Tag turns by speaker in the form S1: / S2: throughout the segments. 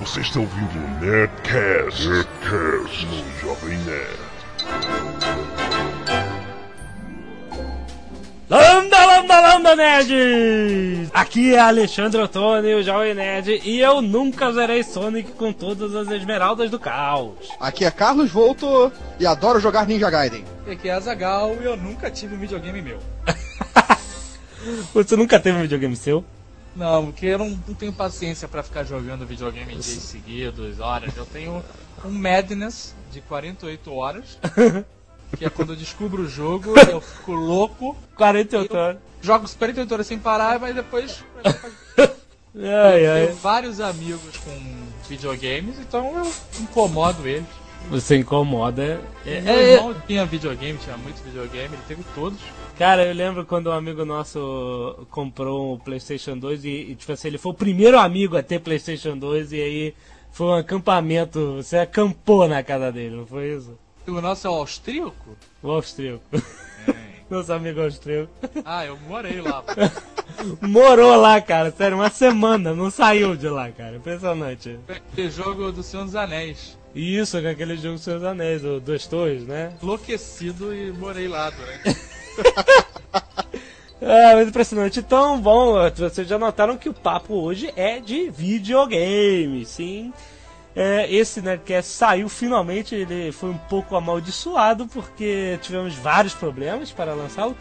S1: Você está ouvindo o Nerdcast, Nerdcast no Jovem Nerd.
S2: Lambda, lambda, lambda, nerds! Aqui é Alexandre Ottoni, o Jovem Nerd, e eu nunca zerei Sonic com todas as esmeraldas do caos.
S3: Aqui é Carlos Volto e adoro jogar Ninja Gaiden.
S4: E aqui é Azagal e eu nunca tive um videogame meu.
S2: Você nunca teve um videogame seu?
S4: Não, porque eu não, não tenho paciência pra ficar jogando videogame dias seguidos, horas. Eu tenho um Madness de 48 horas, que é quando eu descubro o jogo, eu fico louco,
S2: 48 horas.
S4: jogo 48 horas sem parar, mas depois
S2: Ai,
S4: eu
S2: ai.
S4: tenho vários amigos com videogames, então eu incomodo eles.
S2: Você incomoda. É,
S4: Meu
S2: é-
S4: irmão tinha videogame, tinha muito videogame, ele teve todos.
S2: Cara, eu lembro quando um amigo nosso comprou um PlayStation 2 e, e, tipo assim, ele foi o primeiro amigo a ter PlayStation 2 e aí foi um acampamento. Você acampou na casa dele, não foi isso?
S4: O nosso é o austríaco?
S2: O austríaco. Nosso amigo austríaco.
S4: Ah, eu morei lá.
S2: Morou lá, cara, sério, uma semana, não saiu de lá, cara. Impressionante.
S4: Aquele jogo do Senhor dos Anéis.
S2: Isso com aquele jogo Seus Anéis, o Dois Torres, né?
S4: Enlouquecido e morei lá durante.
S2: É, muito impressionante. Então, bom, vocês já notaram que o papo hoje é de videogame, sim. É, esse Nerdcast saiu finalmente, ele foi um pouco amaldiçoado porque tivemos vários problemas para lançá-lo.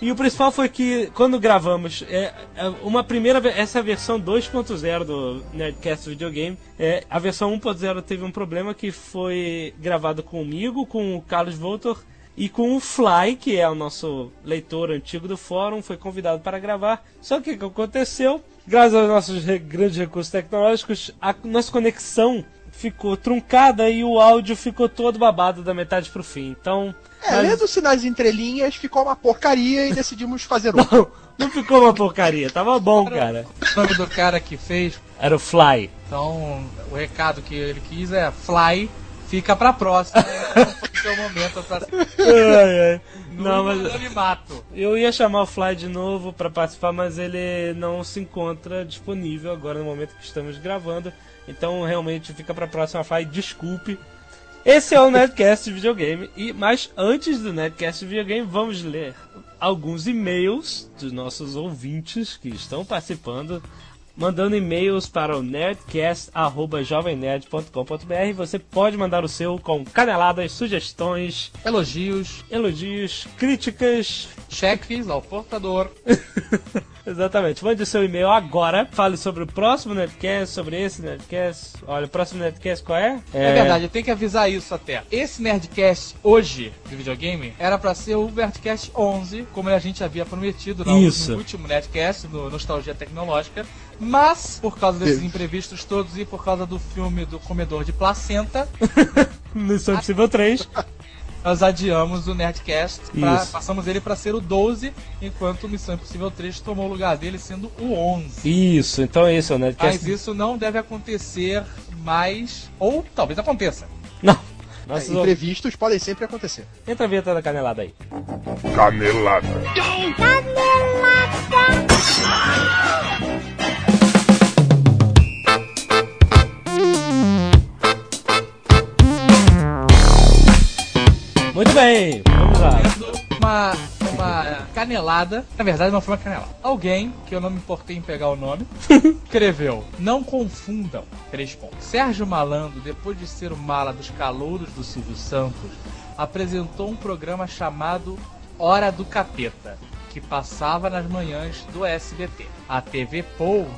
S2: E o principal foi que quando gravamos é, é, uma primeira essa é versão 2.0 do Nerdcast Videogame, é, a versão 1.0 teve um problema que foi gravado comigo, com o Carlos Voltor e com o Fly, que é o nosso leitor antigo do fórum, foi convidado para gravar. Só que o que aconteceu? Graças aos nossos re- grandes recursos tecnológicos, a nossa conexão ficou truncada e o áudio ficou todo babado da metade pro fim. Então,
S3: É,
S2: mas-
S3: lendo sinais entrelinhas, ficou uma porcaria e decidimos fazer outro.
S2: não, não ficou uma porcaria, tava bom, cara.
S4: O nome do cara que fez.
S2: Era o Fly.
S4: Então, o recado que ele quis é Fly, fica pra próxima. Não foi o seu momento pra
S2: Ai, ai. Não,
S4: no
S2: mas
S4: anonimato.
S2: eu ia chamar o Fly de novo pra participar, mas ele não se encontra disponível agora no momento que estamos gravando. Então realmente fica pra próxima Fly, desculpe. Esse é o Nerdcast Videogame. E, mas antes do Nerdcast Videogame, vamos ler alguns e-mails dos nossos ouvintes que estão participando. Mandando e-mails para o nerdcast.jovemnerd.com.br. Você pode mandar o seu com caneladas, sugestões,
S4: Elogios,
S2: elogios, críticas.
S4: cheques ao portador.
S2: Exatamente. Mande seu e-mail agora. Fale sobre o próximo Nerdcast, sobre esse Nerdcast. Olha, o próximo Nerdcast qual é?
S4: É, verdade, eu tenho que avisar isso até. Esse Nerdcast hoje do videogame era pra ser o Nerdcast 11, como a gente havia prometido no,
S2: Isso.
S4: no último Nerdcast, no Nostalgia Tecnológica. Mas, por causa desses imprevistos todos e por causa do filme do comedor de placenta,
S2: Missão Impossível 3.
S4: nós adiamos o Nerdcast, pra- passamos ele pra ser o 12, enquanto Missão Impossível 3 tomou o lugar dele sendo o 11.
S2: Isso, então é isso, o
S4: Mas
S2: Nerdcast.
S4: isso não deve acontecer mais, ou talvez aconteça.
S2: Não.
S3: É,
S2: Nossos
S3: imprevistos podem sempre acontecer.
S2: Entra a vinheta da canelada aí.
S1: Canelada.
S2: Muito bem, vamos lá.
S4: uma, uma canelada. Na verdade, não foi uma canelada. Alguém, que eu não me importei em pegar o nome, escreveu: Não confundam. Três pontos. Sérgio Malandro, depois de ser o mala dos calouros do Silvio Santos, apresentou um programa chamado Hora do Capeta, que passava nas manhãs do SBT. A TV Pou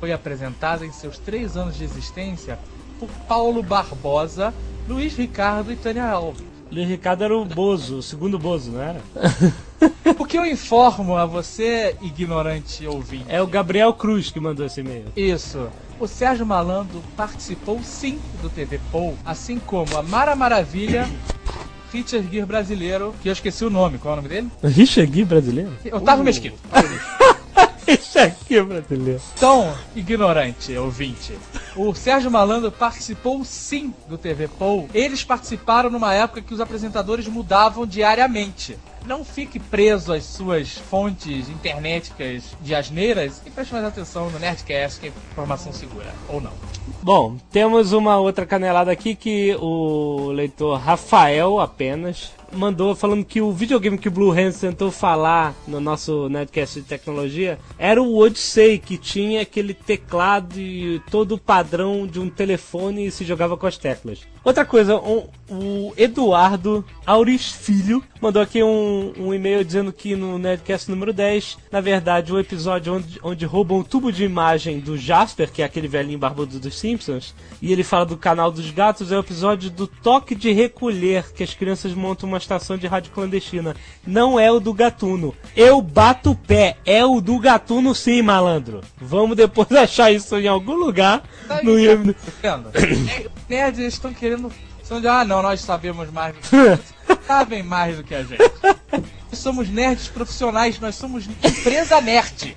S4: foi apresentada em seus três anos de existência por Paulo Barbosa, Luiz Ricardo e Tânia Alves.
S2: Luiz Ricardo era o Bozo, o segundo Bozo, não era?
S4: O que eu informo a você, ignorante ouvinte,
S2: É o Gabriel Cruz que mandou esse e-mail.
S4: isso. O Sérgio Malandro participou sim do TV Pou, assim como a Mara Maravilha, Richard Gere brasileiro, que eu esqueci o nome, qual é o nome dele?
S2: Richard Gere brasileiro?
S4: Otávio Mesquita.
S2: Gere brasileiro.
S4: Então, ignorante ouvinte, o Sérgio Malandro participou sim do TV Pou. Eles participaram numa época que os apresentadores mudavam diariamente. não fique preso às suas fontes internéticas de asneiras e preste mais atenção no Nerdcast, que é informação segura, ou não.
S2: Bom, temos uma outra canelada aqui que o leitor Rafael apenas mandou falando que o videogame que o Blue Hands tentou falar no nosso Netcast de tecnologia era o Odyssey, que tinha aquele teclado e todo o padrão de um telefone e se jogava com as teclas. Outra coisa, um, o Eduardo Auris Filho mandou aqui um, um, e-mail dizendo que no Nerdcast número 10, na verdade, o episódio onde, onde roubam o tubo de imagem do Jasper, que é aquele velhinho barbudo dos Simpsons, e ele fala do canal dos gatos, é o episódio do toque de recolher, que as crianças montam uma estação de rádio clandestina. Não é o do gatuno. Eu bato o pé, é o do gatuno sim, malandro. Vamos depois achar isso em algum lugar.
S4: Tá
S2: no...
S4: Vendo? Nerds estão querendo. São de, ah, não, nós sabemos mais do que vocês. sabem mais do que a gente. Nós somos nerds profissionais, nós somos empresa nerd.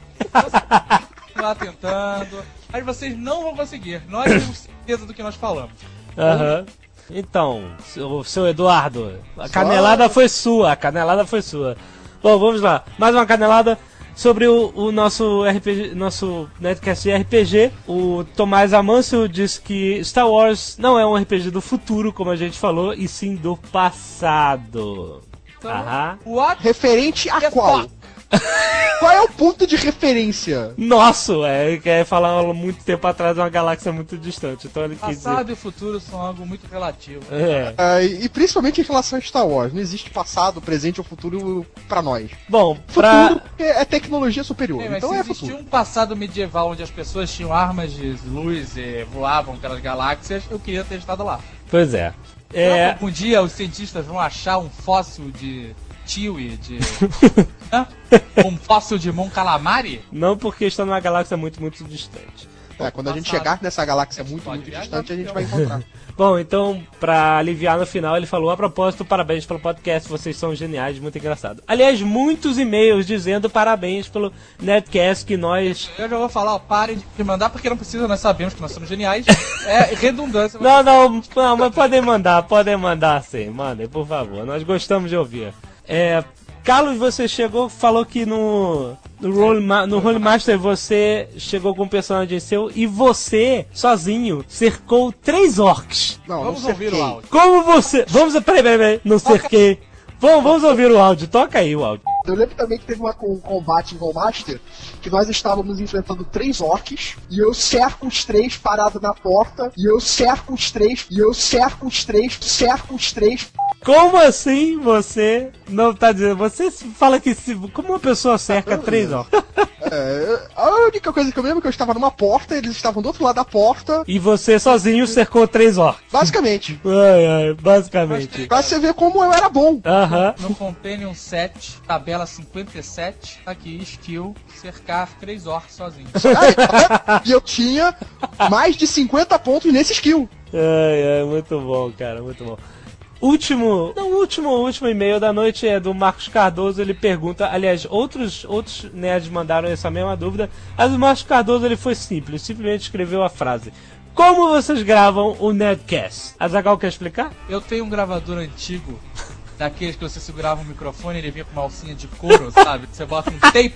S4: Lá tentando, mas vocês não vão conseguir. Nós temos certeza do que nós falamos.
S2: Aham. Uhum. Então, seu, seu Eduardo, a canelada foi sua, a canelada foi sua. Bom, vamos lá. Mais uma canelada sobre o, o, nosso RPG, nosso Netcast RPG. O Tomás Amâncio diz que Star Wars não é um RPG do futuro, como a gente falou, e sim do passado.
S3: Então, Aham. What? Referente a qual? Qual é o ponto de referência?
S2: Nosso, é, quer falar muito tempo atrás de uma galáxia muito distante. Então ele
S4: Passado
S2: dizer...
S4: e futuro são algo muito relativo.
S2: É.
S3: é. e principalmente em relação a Star Wars. Não existe passado, presente ou futuro para nós.
S2: Bom,
S3: pra... futuro é, é tecnologia superior. É, então
S4: se
S3: é
S4: existia um passado medieval onde as pessoas tinham armas de luz e voavam pelas galáxias, eu queria ter estado lá.
S2: Pois é. É...
S4: Algum dia os cientistas vão achar um fóssil de Tiwi, de. um fóssil de Mon Calamari?
S2: Não, porque está numa galáxia muito, muito distante.
S3: É, quando a gente chegar nessa galáxia muito, muito distante, a gente vai encontrar.
S2: Bom, então, pra aliviar no final, ele falou: a propósito, parabéns pelo podcast, vocês são geniais, muito engraçado. Aliás, muitos e-mails dizendo parabéns pelo Netcast que nós.
S4: Eu já vou falar, ó, parem de mandar porque não precisa, nós sabemos que nós somos geniais. É redundância.
S2: não, não, não, mas podem mandar, podem mandar sim, mandem, por favor, nós gostamos de ouvir. É, Carlos, você chegou, falou que no no Role, no Role Master você chegou com um personagem seu e você, sozinho, cercou três orcs.
S3: Não, vamos não ouvir o áudio.
S2: Como você. Vamos. Peraí, peraí, peraí. Não cerquei. Vamos, vamos ouvir o áudio. Toca aí o áudio.
S3: Eu lembro também que teve uma, um combate em Master que nós estávamos enfrentando três orcs e eu cerco os três parado na porta e eu cerco os três e eu cerco os três, cerco os três.
S2: Como assim você não tá dizendo? Você fala que se, como uma pessoa cerca três orcs?
S3: É, a única coisa que eu lembro é que eu estava numa porta, eles estavam do outro lado da porta.
S2: E você sozinho cercou três orcs.
S3: Basicamente.
S2: Ai, ai, basicamente.
S3: Pra você ver como eu era bom.
S2: Aham.
S4: No Companion 7, tabela 57, tá aqui, skill, cercar três orcs sozinho.
S3: e eu tinha mais de 50 pontos nesse skill.
S2: Ai, ai, muito bom, cara, muito bom. Último, não, último, último e-mail da noite é do Marcos Cardoso. Ele pergunta, aliás, outros outros nerds mandaram essa mesma dúvida. Mas o Marcos Cardoso ele foi simples, simplesmente escreveu a frase: Como vocês gravam o Nerdcast? Azagal quer explicar?
S4: Eu tenho um gravador antigo, daqueles que você segurava o microfone e ele vinha com uma alcinha de couro, sabe? Você bota um tape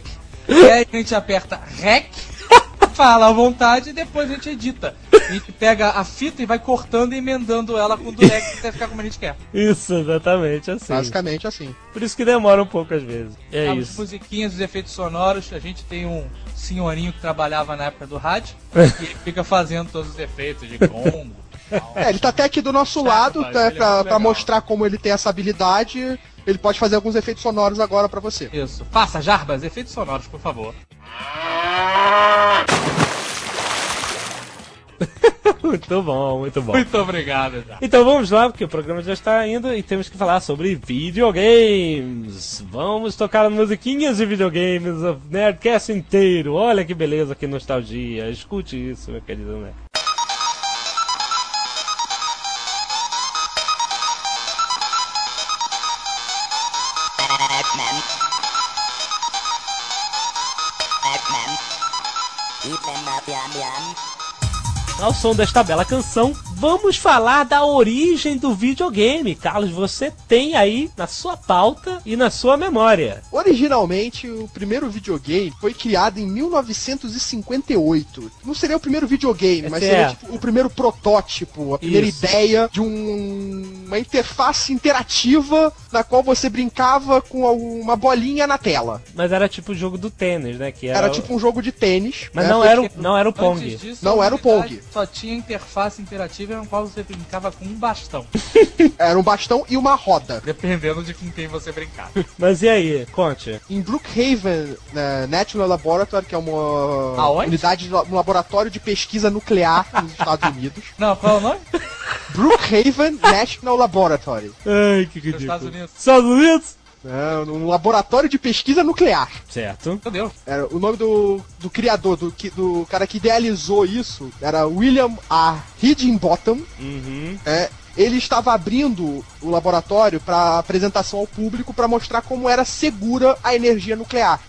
S4: e aí a gente aperta REC fala à vontade e depois a gente edita. A gente pega a fita e vai cortando e emendando ela com o durex até ficar como a gente quer.
S2: Isso, exatamente assim.
S3: Basicamente assim.
S2: Por isso que demora um pouco às vezes. É
S4: As
S2: isso.
S4: As musiquinhas, os efeitos sonoros, a gente tem um senhorinho que trabalhava na época do rádio e ele fica fazendo todos os efeitos de gongo.
S3: É, ele tá até aqui do nosso lado, tá, pra, pra mostrar como ele tem essa habilidade. Ele pode fazer alguns efeitos sonoros agora para você.
S4: Isso. Faça, Jarbas, efeitos sonoros, por favor.
S2: muito bom, muito bom.
S4: Muito obrigado. Já.
S2: Então vamos lá, porque o programa já está indo e temos que falar sobre videogames. Vamos tocar musiquinhas de videogames, o Nerdcast inteiro. Olha que beleza, que nostalgia. Escute isso, meu querido Nerd. Ao som desta bela canção, vamos falar da origem do videogame. Carlos, você tem aí na sua pauta e na sua memória.
S3: Originalmente, o primeiro videogame foi criado em 1958. Não seria o primeiro videogame, mas
S2: É.
S3: seria tipo, o primeiro protótipo, a primeira
S2: Isso.
S3: ideia de um- uma interface interativa na qual você brincava com uma bolinha na tela.
S2: Mas era tipo o jogo do tênis, né? Que
S3: Era tipo um jogo de tênis.
S2: Mas
S3: né?
S2: não era, o,
S3: que-
S2: não era o Pong.
S4: Disso,
S3: Não
S4: a
S3: era o Pong.
S4: Só tinha interface interativa no qual você brincava com um bastão.
S3: Era um bastão e uma roda.
S4: dependendo de com quem você brincar.
S2: Mas e aí? Conte.
S3: Em Brookhaven né, National Laboratory, que é uma
S4: Aonde?
S3: unidade, de um laboratório de pesquisa nuclear nos Estados Unidos.
S4: Não, qual é o nome?
S3: Brookhaven National Laboratory.
S2: Ai, que
S4: Nos Estados Unidos.
S2: Estados Unidos?
S3: É, um laboratório de pesquisa nuclear.
S2: Certo.
S4: Meu Deus.
S3: Era, o nome do, do criador, do, que- do cara que idealizou isso, era William A. Higginbottom.
S2: Uhum.
S3: É, ele estava abrindo o laboratório para apresentação ao público para mostrar como era segura a energia nuclear.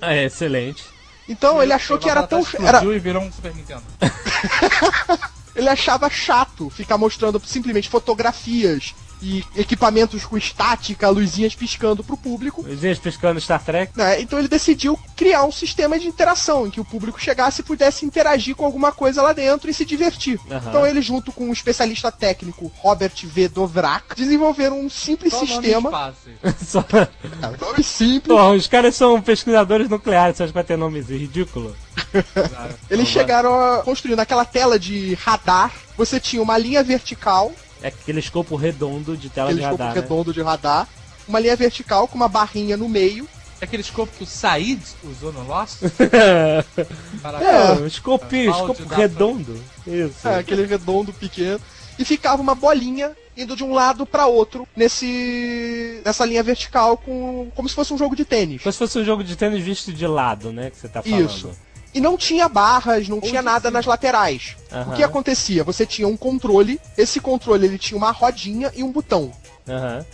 S2: É, excelente.
S3: Então ele achou que era tão era,
S4: e virou um Super Nintendo.
S3: ele achava chato ficar mostrando simplesmente fotografias e equipamentos com estática, luzinhas piscando pro público.
S2: Luzinhas piscando Star Trek.
S3: né? Então ele decidiu criar um sistema de interação em que o público chegasse e pudesse interagir com alguma coisa lá dentro e se divertir.
S2: Aham.
S3: Então ele, junto com o especialista técnico Robert V. Dovrak, desenvolveram um simples
S4: nome
S3: sistema.
S4: fácil?
S2: Só.
S3: É, nome simples.
S2: Porra, os caras são pesquisadores nucleares, que vai ter nome ridículo?
S3: Eles chegaram a construir naquela tela de radar. Você tinha uma linha vertical,
S2: É aquele escopo redondo de tela
S3: aquele
S2: de
S3: escopo
S2: radar. né?
S3: redondo de radar, uma linha vertical com uma barrinha no meio.
S4: É aquele escopo que o Said usou no Lost?
S2: É, um escopinho, escopo redondo. Isso.
S3: É, aquele redondo pequeno. E ficava uma bolinha indo de um lado para outro nesse nessa linha vertical com como se fosse um jogo de tênis.
S2: Como se fosse um jogo de tênis visto de lado, né? Que você tá falando.
S3: Isso. E não tinha barras, não tinha nada nas laterais.
S2: Aham.
S3: O que acontecia? Você tinha um controle, esse controle ele tinha uma rodinha e um botão.
S2: Aham.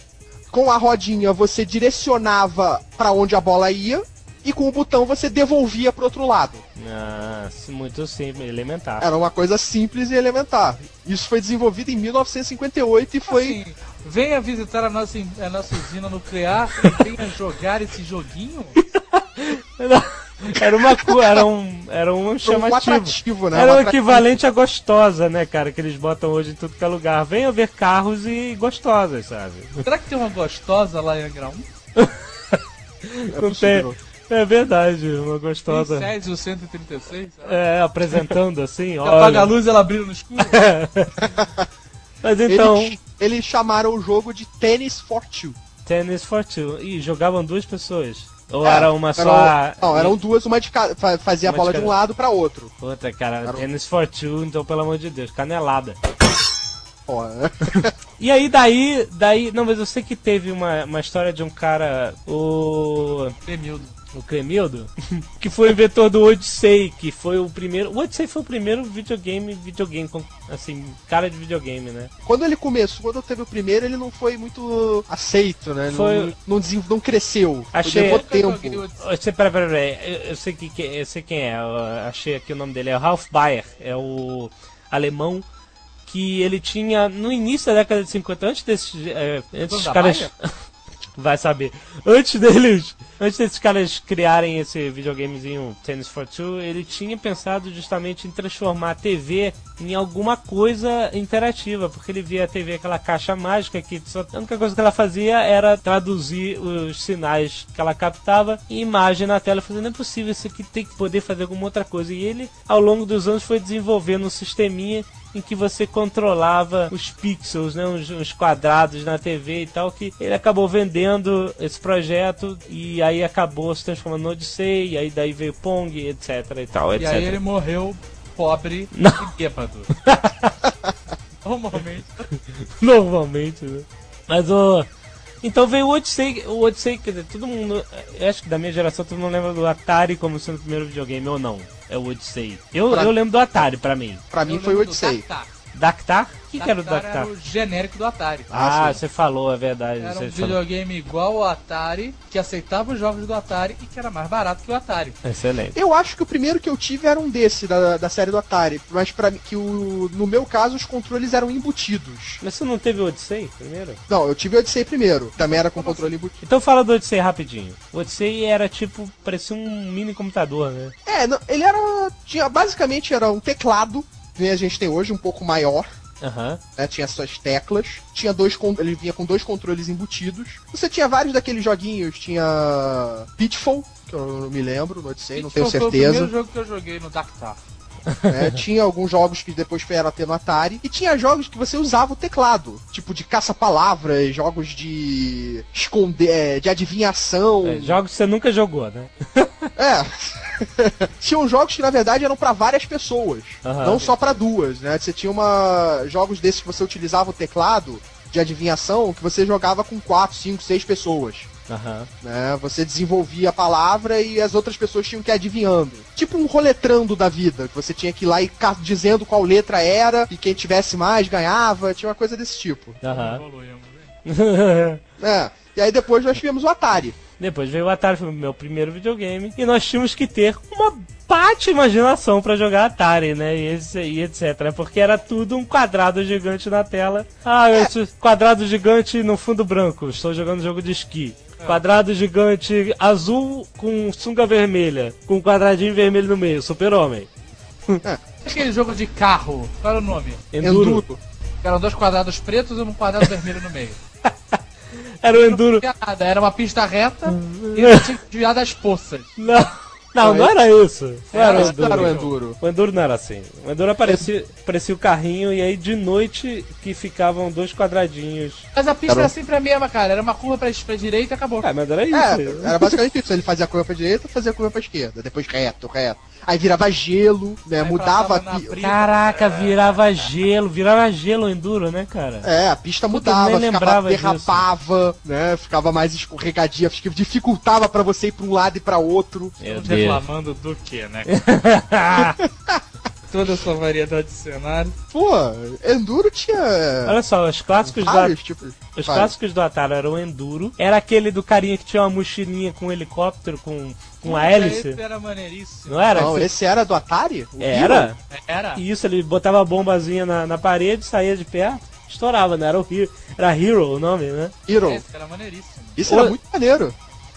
S3: Com a rodinha você direcionava para onde a bola ia e com o botão você devolvia para outro lado.
S2: Ah, muito simples, elementar.
S3: Era uma coisa simples e elementar. Isso foi desenvolvido em 1958 e foi
S4: Assim, venha visitar a nossa, a nossa usina nuclear e venha jogar esse joguinho.
S2: Era uma cu- era um, era um
S3: um
S2: chamativo.
S3: atrativo, né?
S2: Era
S3: Um
S2: o equivalente a gostosa, né, cara? Que eles botam hoje em tudo que é lugar. Venham ver carros e gostosas, sabe?
S4: Será que tem uma gostosa lá em Angra 1?
S3: É
S2: Não
S3: possível.
S2: tem. É verdade, uma
S4: Tem
S2: gostosa.
S4: Césio 136?
S2: É, apresentando assim,
S4: Você apaga a
S2: olha.
S4: luz e ela brilha no escuro?
S2: Mas então,
S3: Eles, eles chamaram o jogo de Tennis for Two.
S2: Tennis for Two. Ih, jogavam duas pessoas. Ou
S3: É,
S2: era uma só.
S3: eram- Não, eram duas, uma de cada. fa- Fazia
S2: Uma
S3: a bola
S2: de
S3: de um lado para outro.
S2: Outra, cara,
S3: Era um-
S2: Tennis for Two, então pelo amor de Deus, canelada.
S3: Ó,
S2: E aí daí, daí, não, mas eu sei que teve uma, uma história de um cara, o
S4: Demildo.
S2: O Cremildo, que foi o inventor do Odyssey, que foi o primeiro, o Odyssey foi o primeiro videogame, videogame com assim, cara de videogame, né?
S3: quando ele começou, quando teve o primeiro, ele não foi muito aceito, né?
S2: Foi-
S3: Não, não, não cresceu.
S2: Achei-
S3: Levou
S4: joguei
S3: tempo.
S2: Você, pera, pera, pera, eu, eu sei que, que- eu sei quem é, eu achei aqui o nome dele, é o Ralph Baer, é o alemão que ele tinha no início da década de 50, antes desses, é, antes dos caras
S4: Bayer?
S2: vai saber, antes deles, antes desses caras criarem esse videogamezinho Tennis for Two, ele tinha pensado justamente em transformar a TV em alguma coisa interativa, porque ele via a TV aquela caixa mágica que só, a única coisa que ela fazia era traduzir os sinais que ela captava em imagem na tela, fazendo é possível isso aqui tem que poder fazer alguma outra coisa. E ele, ao longo dos anos, foi desenvolvendo um sisteminha em que você controlava os pixels, né, uns, uns quadrados na TV e tal, que ele acabou vendendo esse projeto e aí acabou se transformando no Odyssey, e aí daí veio Pong, etc e tal,
S4: E
S2: etc.
S4: aí ele morreu pobre
S2: Não.
S4: e bêbado. Normalmente.
S2: Normalmente, né? Mas o. Então veio o Odyssey, o Odyssey, quer dizer, todo mundo. Eu acho que da minha geração todo mundo lembra do Atari como sendo o primeiro videogame, ou não? É o Odyssey. Eu,
S3: Pra-
S2: eu lembro do Atari, pra mim.
S3: Pra mim
S4: Eu
S3: foi o Odyssey.
S2: Dactar? que, que era o
S4: Dactar? Era o genérico do Atari.
S2: Ah,
S3: sim.
S2: você falou, é verdade.
S4: Era um
S2: falou.
S4: videogame igual ao Atari, que aceitava os jogos do Atari e que era mais barato que o Atari.
S2: Excelente.
S3: Eu acho que o primeiro que eu tive era um desse, da, da série do Atari. Mas para mim, que o, no meu caso, os controles eram embutidos.
S2: Mas você não teve o Odyssey primeiro?
S3: Não, eu tive o Odyssey primeiro. Também era com controle embutido.
S2: Então fala do Odyssey rapidinho. O Odyssey era tipo, parecia um mini computador, né?
S3: É, não, ele era. Tinha, basicamente era um teclado, que a gente tem hoje, um pouco maior.
S2: Aham.
S3: né, tinha suas teclas, tinha dois ele vinha com dois controles embutidos. Você tinha vários daqueles joguinhos, tinha Pitfall, que eu não me lembro, não sei, não tenho
S4: Pitfall Foi o
S3: certeza.
S4: primeiro jogo que eu joguei no Dactar.
S3: né, tinha alguns jogos que depois vieram a ter no Atari e tinha jogos que você usava o teclado, tipo de caça-palavras, jogos de esconder, é, de adivinhação.
S2: É, jogos que você nunca jogou, né?
S3: É. Tinham jogos que na verdade eram pra várias pessoas,
S2: Aham.
S3: não só pra duas, né? Você tinha uma jogos desses que você utilizava o teclado de adivinhação que você jogava com quatro, cinco, seis pessoas.
S2: Aham.
S3: Né? Você desenvolvia a palavra e as outras pessoas tinham que ir adivinhando. Tipo um roletrando da vida, que você tinha que ir lá e ca- dizendo qual letra era e quem tivesse mais ganhava. Tinha uma coisa desse tipo.
S4: Hein?
S3: É. E aí depois nós tivemos o Atari.
S2: Depois veio o Atari, foi o meu primeiro videogame. E nós tínhamos que ter uma bate imaginação pra jogar Atari, né? E, esse- e etc. né? Porque era tudo um quadrado gigante na tela. Ah, esse quadrado gigante no fundo branco. Estou jogando jogo de esqui. Quadrado gigante azul com sunga vermelha. Com um quadradinho vermelho no meio. Super-homem.
S4: Aquele jogo de carro, qual era o nome?
S2: Enduro.
S3: Enduro.
S4: Eram dois quadrados pretos e um quadrado vermelho no meio.
S2: Era o Enduro.
S4: Nada, era uma pista reta e você tinha que desviar das poças.
S2: Não, não, não era isso. Não era o
S3: Esse não era o
S2: Enduro.
S3: Enduro.
S2: O Enduro não era assim. O Enduro aparecia, aparecia o carrinho e aí de noite que ficavam dois quadradinhos.
S4: Mas a pista
S3: Era um-
S4: era sempre a mesma, cara. Era uma curva pra, pra direita e acabou.
S2: Ah, mas era isso.
S3: É, era basicamente isso. Ele fazia a curva pra direita, fazia a curva pra esquerda, depois reto, reto. Aí virava gelo, né?
S4: Aí
S3: mudava a
S4: passava na
S3: pi-
S4: brisa.
S2: Caraca, virava gelo, virava gelo o Enduro, né, cara?
S3: É, a pista
S2: Puta, eu
S3: mudava,
S2: nem
S3: ficava, derrapava, né? Ficava mais escorregadia, dificultava pra você ir pra um lado e pra outro.
S2: Meu
S4: Estamos reclamando do que, né? Toda essa variedade de cenário.
S3: Pô, Enduro tinha
S2: Olha só, os clássicos, do,
S3: vários tipos.
S2: os
S3: vários.
S2: clássicos do Atari eram o Enduro. Era aquele do carinha que tinha uma mochilinha com um helicóptero, com, com a hélice.
S4: Esse era maneiríssimo.
S2: Não era?
S3: Não, esse era do Atari? O
S2: Era?
S4: Era.
S2: Isso, ele botava a bombazinha na, na parede, saía de perto, estourava, né? Era o Hero, era Hero o nome, né?
S3: Hero.
S4: Esse era maneiríssimo.
S3: Isso era
S2: O-
S3: muito maneiro.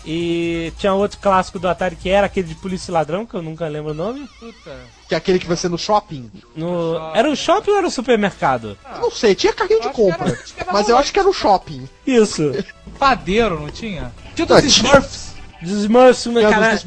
S2: E tinha outro clássico do Atari que era aquele de polícia e ladrão, que eu nunca lembro o nome.
S4: Puta.
S3: Que é aquele que você no shopping.
S2: No...
S4: Shopping.
S2: Era o shopping ou era o supermercado?
S3: Eu não sei, tinha carrinho de
S4: era-
S3: compra.
S4: era
S3: Mas eu acho que era no shopping.
S2: Isso.
S4: Padeiro, não tinha? Tinha dos. Smurfs.
S2: Dos Smurfs, né, cara,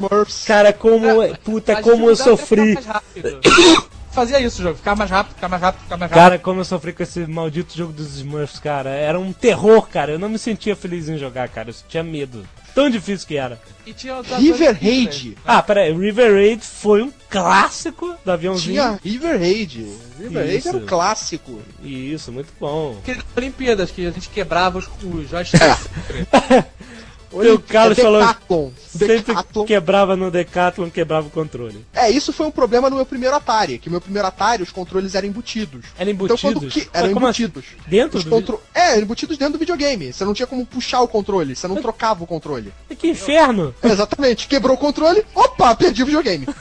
S2: cara, como. Puta,
S4: A
S2: como eu sofri.
S4: Fazia isso o jogo, ficar mais rápido, ficar mais rápido, ficar mais rápido.
S2: Cara, como eu sofri com esse maldito jogo dos Smurfs, cara. Era um terror, cara. Eu não me sentia feliz em jogar, cara. Eu tinha medo. Tão difícil que era.
S4: E tinha o da-
S3: River Raid.
S2: Ah, pera aí. River Raid foi um clássico do aviãozinho.
S3: Tinha River Raid. River Raid era um clássico.
S2: Isso, muito bom.
S4: Aquelas Olimpíadas que a gente quebrava os, os joysticks.
S2: O Carlos
S3: é
S2: falou-
S3: Decathlon.
S2: Sempre
S3: Decathlon.
S2: quebrava no Decathlon, quebrava o controle.
S3: É, isso foi um problema no meu primeiro Atari, que meu primeiro Atari, os controles eram embutidos.
S2: Eram
S3: Então, quando
S2: embutidos?
S3: que... Eram
S2: Mas assim?
S3: embutidos.
S2: Dentro
S3: Os
S2: do
S3: contro... É, embutidos dentro do videogame. Você não tinha como puxar o controle, você não trocava o controle.
S2: Que inferno!
S3: É, Exatamente, quebrou o controle, opa, perdi o videogame.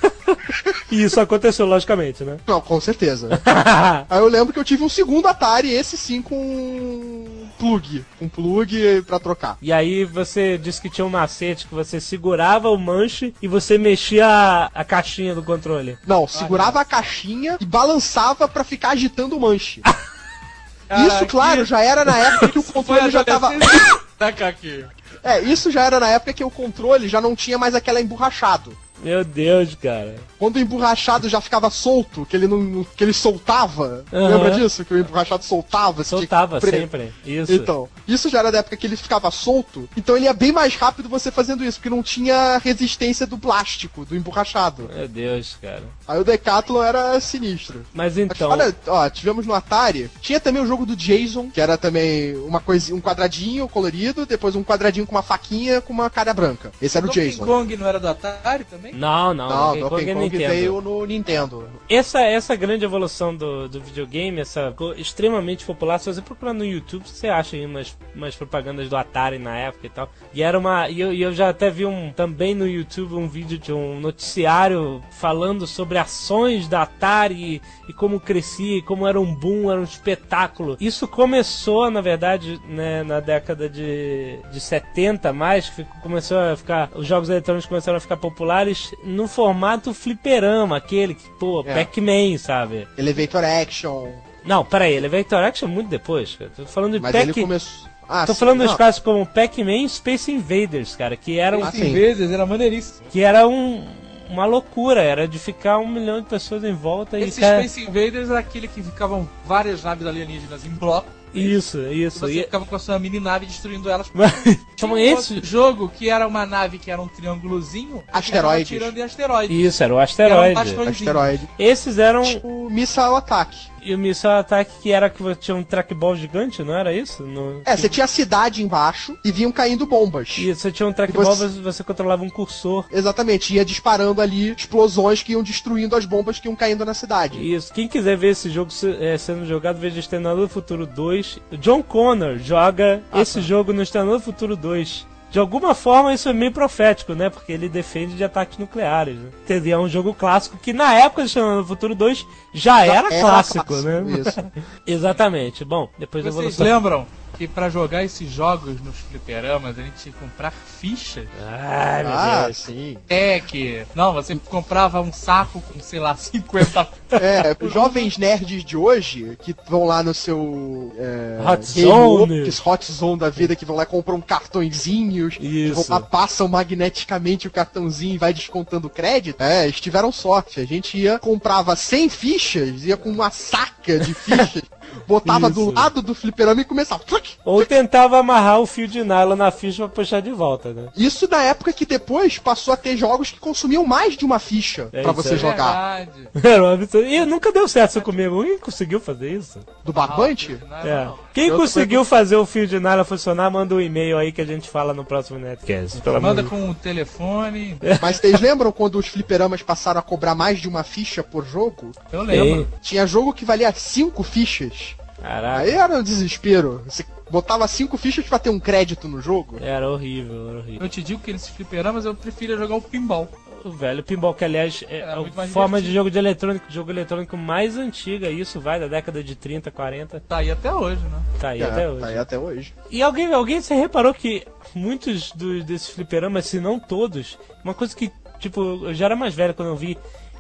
S2: E isso aconteceu, logicamente, né?
S3: Não, com certeza. Aí eu lembro que eu tive um segundo Atari, esse sim com plug. Com plug pra trocar.
S2: e aí você disse que tinha um macete que você segurava o manche e você mexia a, a caixinha do controle.
S3: Não, segurava a caixinha e balançava pra ficar agitando o manche. Isso, claro, já era na época que o controle já tava.
S4: adolescência da Kaki.
S3: É, isso já era na época que o controle já não tinha mais aquela emborrachado.
S2: Meu Deus, cara.
S3: Quando o emborrachado já ficava solto, que ele não. que ele soltava.
S2: Aham.
S3: Lembra disso? Que o emborrachado soltava.
S2: Soltava
S3: pre-
S2: sempre. Isso.
S3: Então, isso já era da época que ele ficava solto, então ele ia bem mais rápido você fazendo isso, porque não tinha resistência do plástico, do emborrachado.
S2: Meu Deus, cara.
S3: Aí o Decathlon era sinistro.
S2: Mas
S3: Mas
S2: então.
S3: Olha, ó, tivemos no Atari, tinha também o jogo do Jason, que era também uma coisa, um quadradinho colorido, depois um quadradinho com uma faquinha com uma cara branca. Esse era o
S4: Donkey
S3: Jason.
S4: Kong não era do Atari também?
S2: Não, não,
S3: Não,
S2: Donkey
S3: Donkey
S2: Kong
S3: Kong
S2: Nintendo.
S3: veio no Nintendo.
S2: Essa, essa grande evolução do, do videogame, essa ficou extremamente popular. Se você procurar no YouTube, você acha aí umas, umas propagandas do Atari na época e tal. E era uma. E eu, e eu já até vi um também no YouTube um vídeo de um noticiário falando sobre ações da Atari e, e como crescia, e como era um boom, era um espetáculo. Isso começou, na verdade, né, na década de, de 70 mais, que começou a ficar. Os jogos eletrônicos começaram a ficar populares no formato fliperama, aquele que, pô,
S3: É.
S2: Pac-Man, sabe?
S3: Elevator Action.
S2: Não, peraí, Elevator Action é muito depois, cara. Tô falando de
S3: Mas
S2: Pac...
S3: ele começou. Ah,
S2: Tô
S3: sim,
S2: falando dos clássicos como Pac-Man e Space Invaders, cara, que eram,
S3: Ah,
S4: Sim,
S3: sim.
S4: vezes era maneiríssimo.
S2: que era um, uma loucura, era de ficar um milhão de pessoas em volta e
S4: Esse
S2: cara,
S4: Space Invaders era aquele que ficavam várias naves alienígenas em bloco.
S2: Isso,
S4: E
S2: isso.
S4: você
S2: E...
S4: ficava com a sua mini nave destruindo elas.
S2: Mas,
S4: Tinha
S2: Chama
S4: um
S2: esse?
S4: jogo que era uma nave que era um triângulozinho.
S3: Asteroides.
S4: Tirando em asteroides.
S2: Isso, era o
S4: Que era um
S2: asteroide.
S3: Asteroide.
S2: Esses eram.
S3: O Missile Attack.
S2: E o Missile Attack que era que tinha um trackball gigante, não era isso? No...
S3: É, você tinha a cidade embaixo e vinham caindo bombas.
S2: E você tinha um trackball,
S3: você-
S2: você... controlava um cursor.
S3: Exatamente, ia disparando ali explosões que iam destruindo as bombas que iam caindo na cidade.
S2: Isso. Quem quiser ver esse jogo eh, sendo jogado, veja Exterminador do Futuro 2. O John Connor joga
S3: Ah,
S2: esse
S3: tá.
S2: jogo no Exterminador do Futuro 2. De alguma forma isso é meio profético, né? Porque ele defende de ataques nucleares. Né? Entendeu? É um jogo clássico que na época do Exterminador do Futuro 2 já,
S3: Já
S2: era, clássico,
S3: clássico,
S2: né?
S3: Isso.
S2: Exatamente. Bom, depois
S4: Vocês
S2: evolução.
S4: lembram que pra jogar esses jogos nos fliperamas a gente tinha que comprar fichas?
S2: Ai, meu
S3: Ah,
S2: Deus.
S3: sim.
S4: É que. Não, você comprava um saco com, sei lá, 50
S3: É, os jovens nerds de hoje, que vão lá no seu. É,
S2: Hot Zone.
S3: Works, Hot Zone da vida, que vão lá e compram cartõezinhos, vão
S2: Isso.
S3: lá, passam magneticamente o cartãozinho e vai descontando crédito. É, eles tiveram sorte. A gente ia, comprava 100 fichas, ia com uma saca de fichas, botava do
S2: Isso.
S3: lado do fliperama e começava.
S2: Ou tentava amarrar o fio de nylon na ficha pra puxar de volta, né?
S3: Isso na época que depois passou a ter jogos que consumiam mais de uma ficha
S2: É
S3: pra
S2: isso
S3: você
S2: aí.
S3: jogar.
S4: Verdade.
S2: E nunca deu certo isso comigo. Quem conseguiu fazer isso?
S3: Do barbante?
S4: Não,
S2: É. Quem
S3: Eu
S2: conseguiu fazer o fio de nylon funcionar, manda um e-mail aí que a gente fala no próximo Netcast. Amor
S4: Manda com o telefone.
S3: Mas vocês lembram quando os fliperamas passaram a cobrar mais de uma ficha por jogo?
S4: Eu lembro.
S3: Tinha jogo que valia cinco fichas.
S2: Caraca.
S3: Aí era um desespero. Você botava cinco fichas pra ter um crédito no jogo.
S2: Era horrível, era horrível.
S4: Eu te digo que nesses fliperamas eu preferia jogar o pinball.
S2: O velho pinball, que aliás é
S4: Era
S2: a forma de
S4: divertido.
S2: jogo de eletrônico, jogo eletrônico mais antiga, isso vai da década de 30, 40,
S4: Tá aí até hoje, né?
S2: tá aí
S3: É,
S2: até hoje.
S3: Tá aí até hoje.
S2: E alguém, alguém você reparou que muitos do- desses fliperamas, se não todos, uma coisa que, tipo, eu já era mais velho quando eu vi,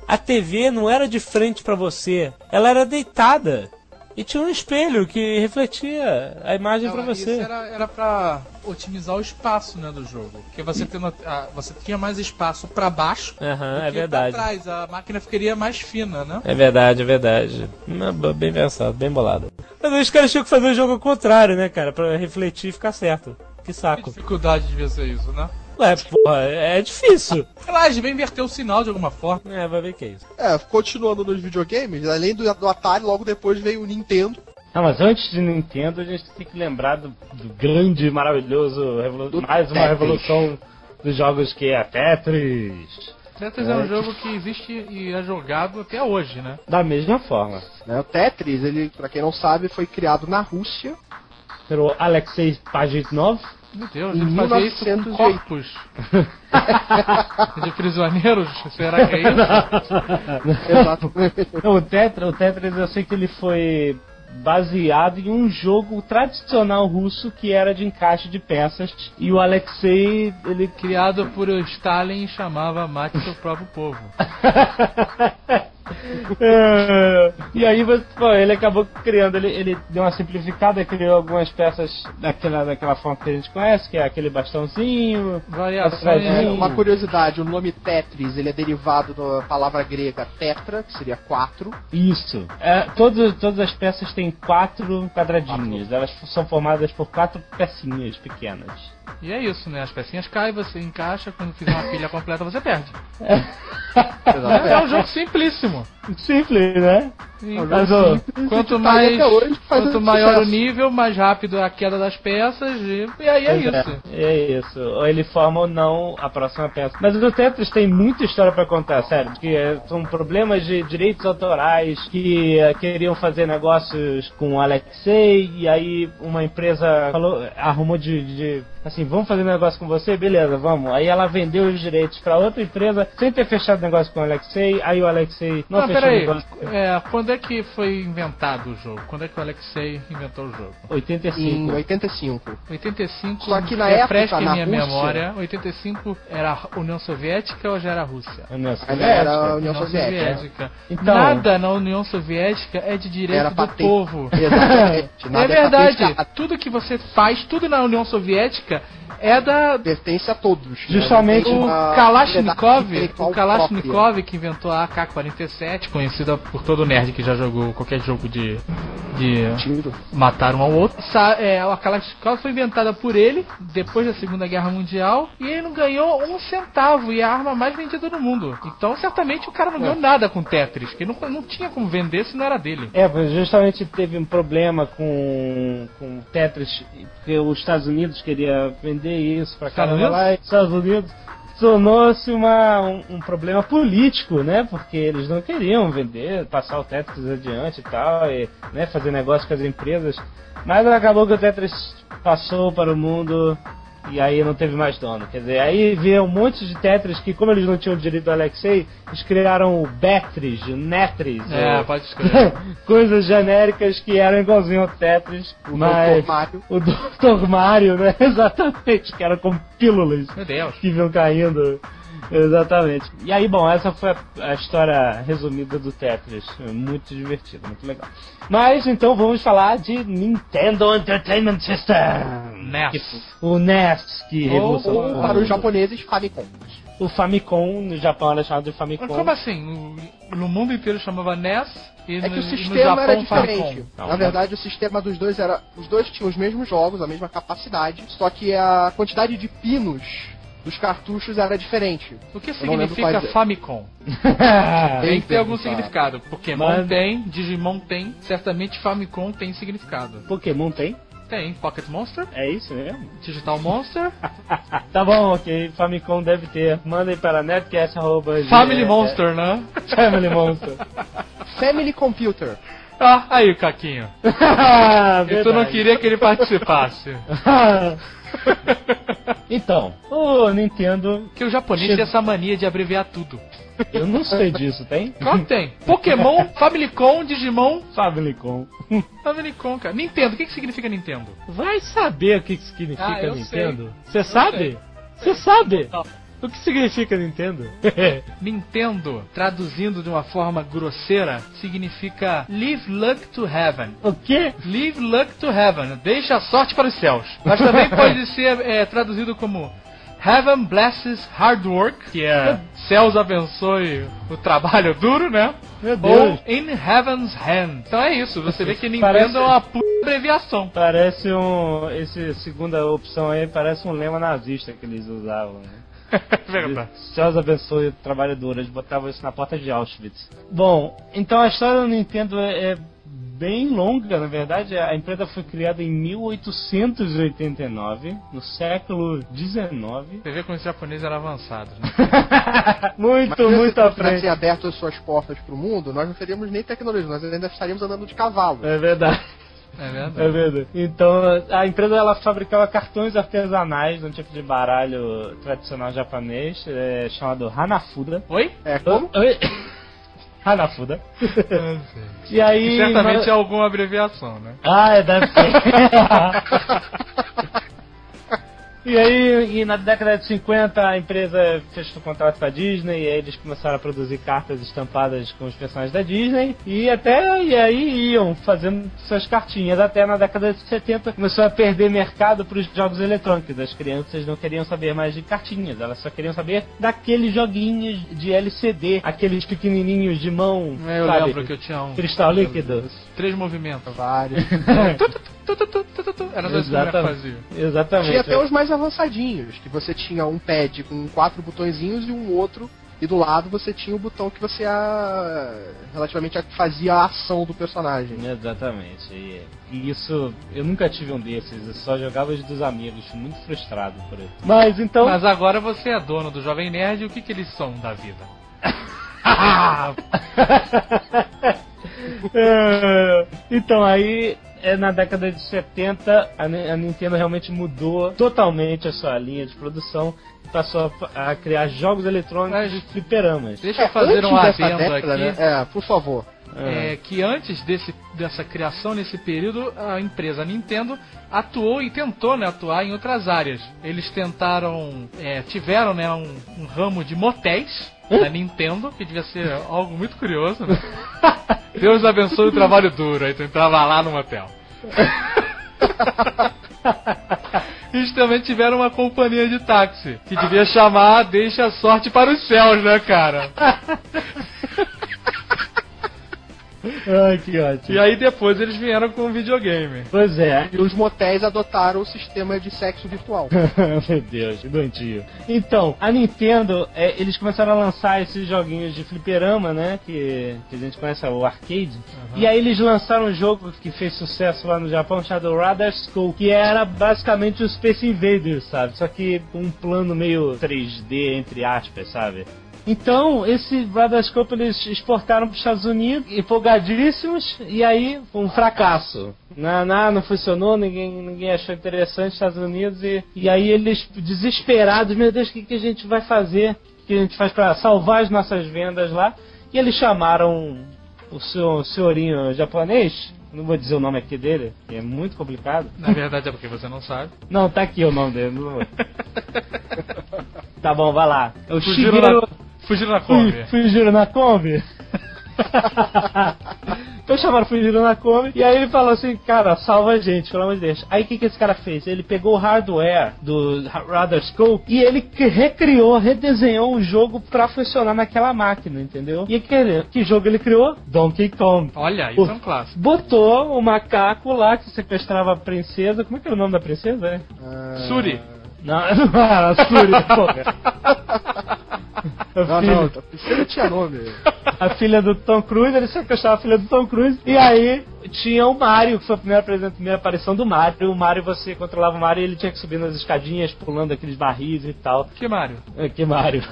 S2: a TV não era de frente pra você, ela era deitada. E tinha um espelho que refletia a imagem pra
S4: Não,
S2: você.
S4: Isso era, era pra otimizar o espaço né, do jogo. Porque você, tendo, a- você tinha mais espaço pra baixo
S2: Aham,
S4: do
S2: é
S4: que
S2: verdade.
S4: pra trás. A máquina ficaria mais fina, né?
S2: É verdade, é verdade. Bem pensado, bem bolado. Mas aí os caras tinham que fazer o jogo ao contrário, né, cara? Pra refletir e ficar certo. Que
S4: Que
S2: saco.
S4: dificuldade devia ser isso, né?
S2: Ué, porra, é difícil.
S4: Sei devia inverter o sinal de alguma forma.
S2: É, vai ver que é isso.
S3: É, continuando nos videogames, além do, do Atari, logo depois veio o Nintendo.
S2: Não, mas antes de Nintendo, a gente tem que lembrar do, do grande, maravilhoso,
S3: Do
S2: mais uma
S3: Tetris.
S2: revolução dos jogos que é a Tetris.
S4: Tetris é um jogo que existe e é jogado até hoje, né?
S2: Da mesma forma.
S3: Né? O Tetris, ele, pra quem não sabe, foi criado na Rússia.
S2: Pelo Alexei Pajitnov.
S4: Meu Deus, ele fazia isso com
S3: 1908.
S4: corpos de prisioneiros? Será que é isso?
S3: Exatamente.
S2: Não, o, Tetra, o Tetris eu sei que ele foi baseado em um jogo tradicional russo que era de encaixe de peças. E o Alexei, ele
S4: Criado por Stalin chamava Mate seu próprio povo.
S2: É, e aí você- pô, ele acabou criando, ele, ele deu uma simplificada, criou algumas peças daquela, daquela forma que a gente conhece, que é aquele bastãozinho.
S4: Variações.
S3: É,
S2: Sim.
S3: uma curiosidade, o nome Tetris, ele é derivado da palavra grega tetra, que seria quatro.
S2: Isso. É, todas, todas as peças têm quatro quadradinhos. Elas são formadas por quatro pecinhas pequenas.
S4: E é isso, né? As pecinhas caem, você encaixa, quando fizer uma pilha completa você perde.
S3: Exatamente.
S4: É um jogo simplíssimo.
S2: Simples, né? Mas, ô,
S4: Quanto
S3: tá
S4: mais,
S3: hoje,
S4: quanto maior o nível, mais rápido é a queda das peças e, e aí é
S2: Pois
S4: isso.
S2: É, é isso. Ou ele forma ou não a próxima peça. Mas o Tetris tem muita história pra contar, sério. Que é, são problemas de direitos autorais que eh, queriam fazer negócios com o Alexei e aí uma empresa falou, arrumou de, de assim, vamos fazer negócio com você? Beleza, vamos. Aí ela vendeu os direitos pra outra empresa sem ter fechado negócio com o Alexei. Aí o Alexei não
S4: peraí. É, quando é que foi inventado o jogo? Quando é que o Alexei inventou o jogo?
S2: 85.
S3: Em 85.
S4: 85.
S3: Só que na
S4: refresca
S3: época,
S4: em
S3: na
S4: minha
S3: Rússia-
S4: memória. 85 era a União Soviética ou já era a Rússia?
S2: União
S3: Ainda era a
S2: Soviética.
S3: União Soviética.
S2: Então-
S4: Nada na União Soviética é de direito
S3: Era
S4: do
S3: patente.
S4: povo.
S3: Exatamente.
S4: É
S3: Nada
S4: verdade.
S3: patente,
S4: Tudo que você faz, tudo na União Soviética é da
S3: Pertence a todos. né?
S2: Justamente
S4: o Kalashnikov, o Kalashnikov que inventou a AK-47, conhecida por todo nerd que já jogou qualquer jogo de de.
S3: Tiro.
S4: matar um ao outro. Sa- é, a Kalashnikov foi inventada por ele depois da Segunda Guerra Mundial e ele não ganhou um centavo e é a arma mais vendida do mundo. Então certamente o cara não ganhou nada com Tetris, que não, não tinha como vender se não era dele.
S2: É, justamente teve um problema com, com Tetris, porque os Estados Unidos queria vender isso
S4: Estados
S2: caramba lá, e os Estados Unidos tornou-se uma, um, um problema político, né? Porque eles não queriam vender, passar o Tetris adiante e tal, e né, fazer negócio com as empresas. Mas acabou que o Tetris passou para o mundo e aí não teve mais dono. Quer dizer, aí veio um monte de Tetris que, como eles não tinham direito do Alexei, eles criaram o Betris, o Netris.
S4: É,
S2: o-
S4: pode escrever.
S2: coisas genéricas que eram igualzinho ao Tetris,
S3: O
S2: mas
S3: Dr. Mario.
S2: o Dr. Mario, né? Exatamente, que era como pílulas
S4: Meu Deus.
S2: que iam caindo. Exatamente. E aí, bom, essa foi a, a história resumida do Tetris. Muito divertido, muito legal. Mas então vamos falar de Nintendo Entertainment System.
S4: NES.
S2: Que- o NES, que
S4: Ou-
S2: revolucionou
S3: Ou para os japoneses, Famicom.
S2: o Famicom, no Japão era chamado de
S4: Mas
S2: Famicom.
S4: como assim? No, mundo inteiro chamava NES e
S3: É
S4: no,
S3: que o sistema era
S4: Japão
S3: diferente.
S4: Famicom.
S2: Não,
S3: Na
S2: não.
S3: verdade, o sistema dos dois era. Os dois tinham os mesmos jogos, a mesma capacidade, só que a quantidade de pinos dos cartuchos era diferente.
S4: O que significa
S3: quais.
S4: Famicom? Tem que ter algum significado. Pokémon
S2: Mas-
S4: tem, Digimon tem, certamente Famicom tem significado.
S2: Pokémon tem?
S4: Tem Pocket Monster,
S2: É isso mesmo?
S4: Digital Monster,
S2: tá bom, ok. Famicom deve ter. Mandem para netcast. arroba-
S4: Family
S2: é,
S4: Monster, né?
S2: é, Family Monster.
S3: Family Computer.
S4: Ah, aí o Caquinho. E tu não queria que ele participasse.
S2: então, o Nintendo,
S4: Porque o japonês tem essa mania de abreviar tudo.
S2: eu não sei disso, tem?
S4: Claro que tem. Pokémon, Famicom, Digimon,
S2: Famicom.
S4: Famicom, cara. Nintendo, o que, que significa Nintendo?
S2: Vai saber o que que significa
S4: Ah,
S2: Nintendo? Você sabe? Você sabe?
S4: Não.
S2: O que significa Nintendo?
S4: Nintendo, traduzindo de uma forma grosseira, significa Leave Luck to Heaven.
S2: o quê?
S4: Leave Luck to Heaven, deixa a sorte para os céus. Mas também pode ser é, traduzido como Heaven blesses hard work, que é céus abençoe o trabalho duro, né?
S2: Meu
S4: Ou
S2: Deus.
S4: In Heaven's Hand. Então é isso, você vê que Nintendo
S2: Parece-
S4: é uma puta abreviação.
S2: Parece um. Esse segunda opção aí parece um lema nazista que eles usavam, né?
S4: Verdade.
S2: Deus abençoe. Eles botavam isso na porta de Auschwitz. Bom, então a história do Nintendo é, é bem longa, na verdade. A empresa foi criada em 1889, no século 19.
S4: Você vê como os japoneses eram avançados, né?
S2: muito,
S3: Mas se
S2: muito
S3: se
S2: à
S3: tivessem
S2: frente.
S3: aberto as suas portas para o mundo, nós não teríamos nem tecnologia, nós ainda estaríamos andando de cavalo.
S2: É verdade.
S4: É
S2: É
S4: verdade.
S2: Então, a empresa ela fabricava cartões artesanais, um tipo de baralho tradicional japonês, é, chamado Hanafuda.
S4: Oi?
S3: É como?
S2: Oi? Hanafuda. E aí.
S4: E certamente é alguma abreviação, né?
S2: Ah, é, deve ser. E aí, e na década de 50, a empresa fechou um contrato com a Disney, e aí eles começaram a produzir cartas estampadas com os personagens da Disney, e até e aí iam fazendo suas cartinhas. Até na década de 70 começou a perder mercado para os jogos eletrônicos. As crianças não queriam saber mais de cartinhas, elas só queriam saber daqueles joguinhos de LCD, aqueles pequenininhos de mão,
S4: Eu
S2: sabe?
S4: lembro que eu tinha um.
S2: Cristal líquido.
S4: Três movimentos.
S3: Vários.
S4: Tu, tu, tu, tu, tu, tu. Era dois que eu
S2: Exatamente.
S4: fazia.
S2: Exatamente.
S3: Tinha até os mais avançadinhos, que você tinha um pad com quatro botõezinhos e um outro e do lado você tinha o botão que você a, relativamente a, fazia a ação do personagem.
S2: Exatamente. E, e isso, eu nunca tive um desses, eu só jogava os dos amigos, muito frustrado por isso. Mas então.
S4: Mas agora você é dono do Jovem Nerd e o que, que eles são da vida?
S2: É, então, aí é, na década de 70 a, a, Nintendo realmente mudou totalmente a sua linha de produção passou a, a criar jogos eletrônicos de fliperamas.
S4: Deixa eu fazer um adendo década, aqui.
S3: Né? É, por favor.
S4: É. é, que antes desse, dessa criação, nesse período, a empresa Nintendo atuou e tentou né, atuar em outras áreas. Eles tentaram, é, tiveram né, um, um, ramo de motéis da Nintendo, que devia ser algo muito curioso. Né? Deus abençoe o trabalho duro, aí tu entrava lá no motel. Eles também tiveram uma companhia de táxi, que devia chamar Deixa a Sorte para os Céus, né, cara?
S2: Ai, que ótimo.
S4: E aí depois eles vieram com o videogame.
S2: Pois é.
S3: E os motéis adotaram o sistema de sexo virtual.
S2: Meu Deus, que doentio. Então, a Nintendo, é, eles começaram a lançar esses joguinhos de fliperama, né? Que, que a gente conhece, o arcade. Uhum. E aí eles lançaram um jogo que fez sucesso lá no Japão, chamado Radar School, que era basicamente o Space Invaders, sabe? Só que com um plano meio 3D, entre aspas, sabe? Então, esse Bradascope eles exportaram para os Estados Unidos, empolgadíssimos, e aí um fracasso. Não, não, não funcionou, ninguém, ninguém achou interessante os Estados Unidos, e, e aí eles desesperados, meu Deus, o que, que a gente vai fazer? O que a gente faz para salvar as nossas vendas lá? E eles chamaram o seu senhorinho japonês, não vou dizer o nome aqui dele, que é muito complicado.
S4: Na verdade é porque você não sabe.
S2: Não, tá aqui o nome dele. Não... tá bom, vai lá.
S4: É o Shigeru... Fugiram na Kombi.
S2: Fugiram na Kombi? então chamaram Fugiram na Kombi e aí ele falou assim, cara, salva a gente, pelo amor de Deus. Aí o que, que esse cara fez? Ele pegou o hardware do Radar Scope e ele recriou, redesenhou o jogo pra funcionar naquela máquina, entendeu? E que, que jogo ele criou? Donkey Kong.
S4: Olha, isso o, é um clássico.
S2: Botou o macaco lá que sequestrava a princesa. Como é que era o nome da princesa, né?
S4: Uh... Suri.
S2: Não, não era Suri, porra.
S3: Não, não, a piscina tinha nome.
S2: A filha do Tom Cruise, ele sequestrava a filha do Tom Cruise. E aí tinha o Mario, que foi a primeira, a primeira aparição do Mario. O Mario, você controlava o Mario e ele tinha que subir nas escadinhas, pulando aqueles barris e tal.
S4: Que Mario?
S2: É, que Mario.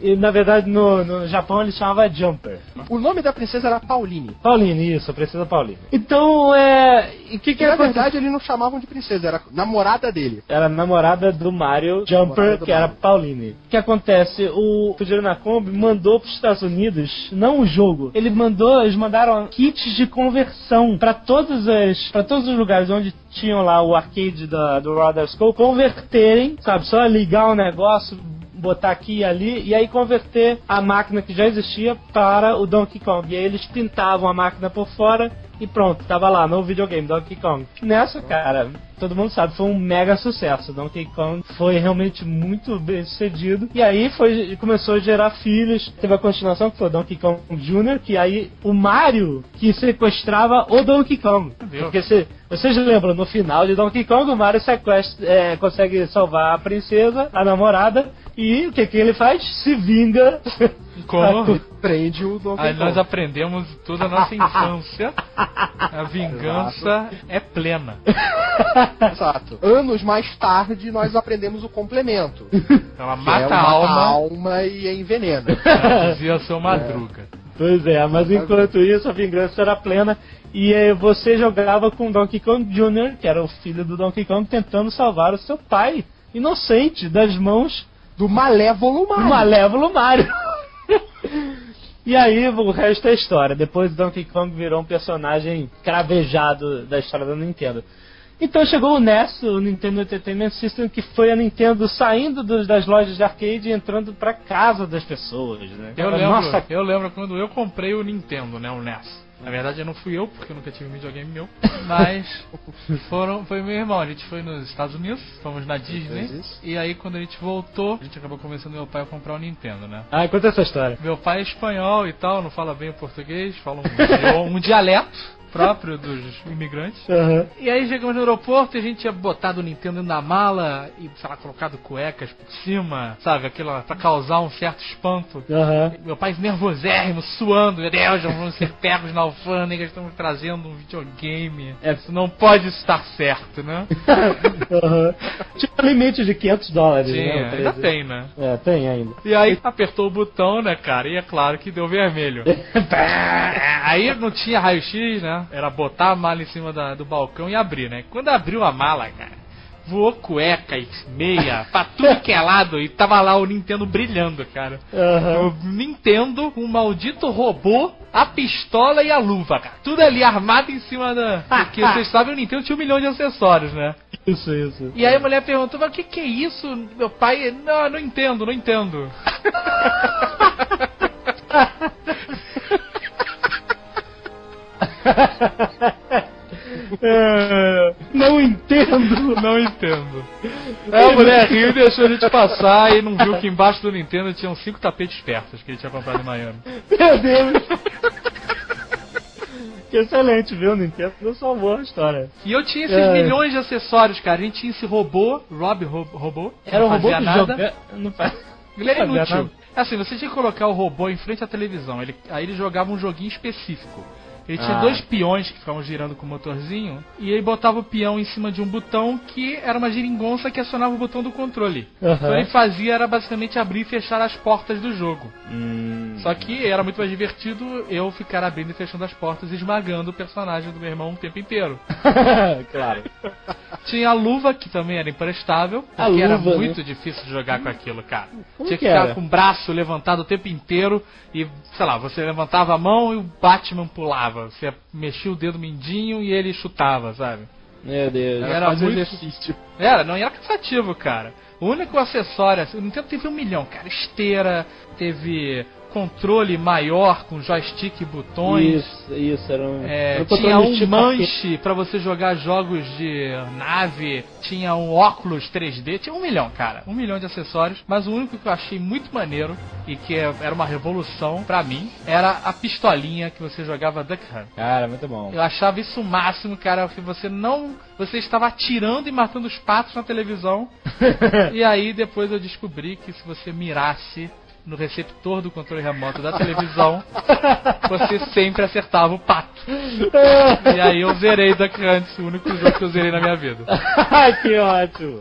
S2: e na verdade no, no Japão ele chamava Jumper.
S3: O nome da princesa era Pauline.
S2: Pauline, isso, a princesa Pauline. Então, é. E que que
S3: Na verdade, eles não chamavam de princesa, era namorada dele.
S2: Era namorada do Mario Jumper, do que Mario. era Pauline. O que acontece? O Fujiro Nakombi mandou para os Estados Unidos, não o jogo, ele mandou, eles mandaram kits de conversão para todos os para todos os lugares onde tinham lá o arcade da, do Radar Skull converterem, sabe, só ligar o negócio, botar aqui e ali, e aí converter a máquina que já existia para o Donkey Kong. E aí eles pintavam a máquina por fora e pronto, tava lá no videogame Donkey Kong. Nessa, cara, todo mundo sabe, foi um mega sucesso. Donkey Kong foi realmente muito bem sucedido. E aí foi, começou a gerar filhos. Teve a continuação que foi Donkey Kong Jr., que aí o Mario que sequestrava o Donkey Kong. Porque se, vocês lembram, no final de Donkey Kong, o Mario sequestra, é, consegue salvar a princesa, a namorada, e o que, que ele faz? Se vinga.
S4: Como?
S3: Prende o Donkey
S4: Aí Kong. nós aprendemos toda a nossa infância. A vingança Exato. é plena.
S3: Exato. Anos mais tarde, nós aprendemos o complemento.
S4: Ela mata é a alma.
S3: alma e envenena.
S4: dizia seu madruga.
S2: É. Pois é, mas enquanto isso a vingança era plena e eh, você jogava com Donkey Kong Jr., que era o filho do Donkey Kong, tentando salvar o seu pai inocente das mãos
S3: do malévolo Mario.
S2: Do malévolo Mario. E aí o resto é história. Depois Donkey Kong virou um personagem cravejado da história da Nintendo. Então chegou o NES, o Nintendo Entertainment System, que foi a Nintendo saindo dos, das lojas de arcade e entrando pra casa das pessoas, né?
S4: Eu lembro, Nossa... eu lembro quando eu comprei o Nintendo, né, o NES. Na verdade, não fui eu, porque eu nunca tive um videogame meu. Mas foram, foi meu irmão. A gente foi nos Estados Unidos, fomos na Disney. E aí, quando a gente voltou, a gente acabou convencendo meu pai a comprar o um Nintendo, né?
S2: Ah, conta essa história.
S4: Meu pai é espanhol e tal, não fala bem o português, fala um, um dialeto. Próprio dos imigrantes.
S2: Aham.
S4: E aí chegamos no aeroporto e a gente tinha botado o Nintendo da mala e, sei lá, colocado cuecas por cima, sabe? Aquilo pra causar um certo espanto.
S2: Aham.
S4: Meu pai nervosérrimo, suando, meu Deus, já vamos ser pegos na alfândega, estamos trazendo um videogame.
S2: É.
S4: Isso não pode estar certo, né?
S2: Aham. Tinha um limite de 500 dólares, né?
S4: Tinha,
S2: o
S4: ainda tem, né?
S2: É, tem ainda.
S4: E aí apertou o botão, né, cara? E é claro que deu vermelho. aí não tinha raio-x, né? Era botar a mala em cima da- do balcão e abrir, né? Quando abriu a mala, cara, voou cueca e meia, pra tudo que é lado, e tava lá o Nintendo brilhando, cara.
S2: Aham.
S4: O Nintendo, um maldito robô, a pistola e a luva, cara. Tudo ali armado em cima da. Porque vocês sabem, o Nintendo tinha um milhão de acessórios, né?
S2: Isso, isso.
S4: E aí a mulher perguntou, mas o que, que é isso? Meu pai, não, não entendo, não entendo.
S2: É, não entendo.
S4: Não entendo. Aí a mulher riu e deixou a gente passar e não viu que embaixo do Nintendo tinham cinco tapetes persas que ele tinha comprado em Miami.
S2: Meu Deus. Que excelente, viu? Nintendo não salvou a história.
S4: E eu tinha esses
S2: É.
S4: milhões de acessórios, cara. A gente tinha esse robô, Rob Ro- Robô.
S2: Era um robô que
S4: nada.
S2: joga... Não faz...
S4: Ele era inútil.
S2: nada.
S4: Assim, você tinha que colocar o robô em frente à televisão. Ele, aí ele jogava um joguinho específico. Ele tinha
S2: Ah.
S4: dois peões que ficavam girando com o motorzinho. E ele botava o peão em cima de um botão que era uma geringonça que acionava o botão do controle.
S2: Aham.
S4: Então ele fazia era basicamente abrir e fechar as portas do jogo.
S2: Hum.
S4: Só que era muito mais divertido eu ficar abrindo e fechando as portas e esmagando o personagem do meu irmão o tempo inteiro.
S2: claro.
S4: Tinha a luva, que também era imprestável,
S2: A
S4: porque era
S2: luva, né?
S4: muito difícil de jogar com aquilo, cara.
S2: Como
S4: Tinha que
S2: que
S4: ficar
S2: era?
S4: com o braço levantado o tempo inteiro e, sei lá, você levantava a mão e o Batman pulava. Você mexia o dedo mindinho e ele chutava, sabe?
S2: Meu Deus.
S4: Era muito-
S3: exercício.
S4: Era, não era cansativo, cara. O único acessório, assim, o Nintendo teve um milhão, cara. Esteira, teve controle maior com joystick e botões.
S2: Isso, isso, era um.
S4: É,
S2: era um
S4: tinha um
S2: tipo
S4: manche pra você jogar jogos de nave, tinha um óculos 3D, tinha um milhão, cara, um milhão de acessórios, mas o único que eu achei muito maneiro e que é- era uma revolução pra mim era a pistolinha que você jogava Duck Hunt.
S2: Cara, muito bom.
S4: Eu achava isso o máximo, cara, que você não. Você estava atirando e matando os patos na televisão. e aí depois eu descobri que se você mirasse no receptor do controle remoto da televisão, você sempre acertava o pato. E aí eu zerei Duck Hunt, o único jogo que eu zerei na minha vida.
S2: que ótimo.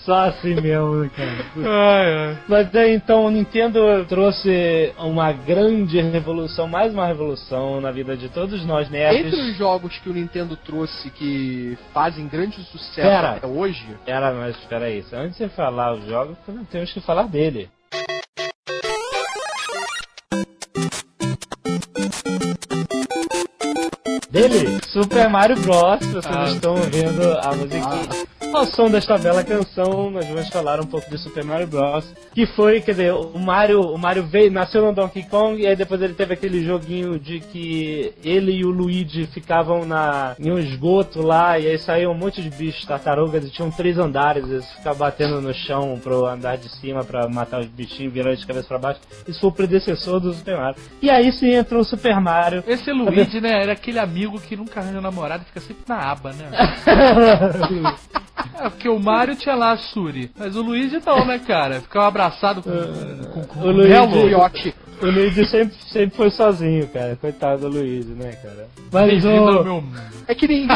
S2: Só assim mesmo, né, cara.
S4: Ai, ai.
S2: Mas então o Nintendo trouxe uma grande revolução, mais uma revolução na vida de todos nós nerds.
S3: Entre os jogos que o Nintendo trouxe que fazem grande sucesso
S2: Pera.
S3: até hoje,
S2: Era, mas espera aí, antes de você falar os jogos, temos que falar dele. Dele, Super Mario Bros. Vocês
S4: Ah,
S2: estão ouvindo a musiquinha. Ao som desta bela canção, nós vamos falar um pouco de Super Mario Bros. Que foi, quer dizer, o Mario, o Mario veio, nasceu no Donkey Kong e aí depois ele teve aquele joguinho de que ele e o Luigi ficavam na, em um esgoto lá e aí saiu um monte de bichos tartarugas e tinham três andares, eles ficavam batendo no chão pro andar de cima pra matar os bichinhos, virando de cabeça pra baixo. Isso foi o predecessor do Super Mario. E aí sim entrou o Super Mario.
S4: Esse Luigi, né, era aquele amigo que nunca arranja namorado e fica sempre na aba, né? É, porque o Mario tinha lá a Suri, mas o Luigi não, né, cara? Ficava abraçado com, com, com
S2: o Luigi-. O Luigi sempre, sempre foi sozinho, cara. Coitado do Luigi, né, cara? Mas o...
S4: meu.
S3: É que ninguém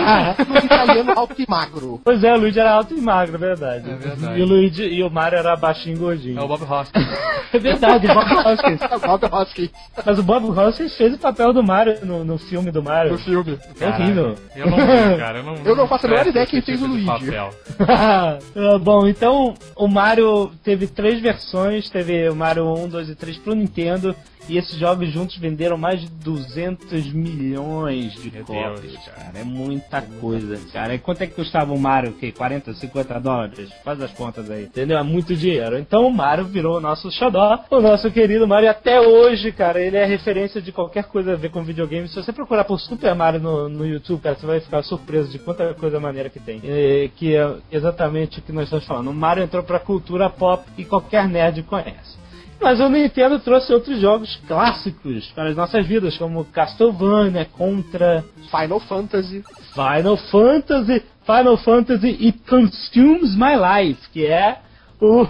S3: no italiano alto e magro.
S2: Pois é, o Luigi era alto e magro, é verdade.
S4: É verdade.
S2: E o Luigi e o Mario era baixinho e gordinho.
S4: É o Bob Hoskins.
S2: É verdade, o Bob Hoskins.
S3: Bob Hoskins
S2: Mas o Bob Hoskins fez o papel do Mario no, no filme do Mario.
S3: no filme.
S2: É horrível.
S4: Eu não vi, cara. Eu não,
S3: Eu não faço a menor ideia quem fez
S4: tipo
S3: o
S4: de
S3: Luigi.
S4: papel.
S2: Ah, Bom, então o Mario teve três versões, teve o Mario 1, 2 e 3 pro Nintendo, e esses jogos juntos venderam mais de 200 milhões de
S4: Meu
S2: cópias,
S4: Deus, cara.
S2: cara. É muita coisa, cara. E quanto é que custava o Mario? O quê? 40, 50 dólares? Faz as contas aí. Entendeu? É muito dinheiro. Então o Mario virou o nosso xodó, o nosso querido Mario. Até hoje, cara, ele é referência de qualquer coisa a ver com videogame. Se você procurar por Super Mario no, no YouTube, cara, você vai ficar surpreso de quanta coisa maneira que tem. É, que é exatamente o que nós estamos falando. O Mario entrou pra cultura pop e qualquer nerd conhece. Mas o Nintendo trouxe outros jogos clássicos para as nossas vidas, como Castlevania, Contra,
S3: Final Fantasy.
S2: Final Fantasy, Final Fantasy e Consumes My Life, que é o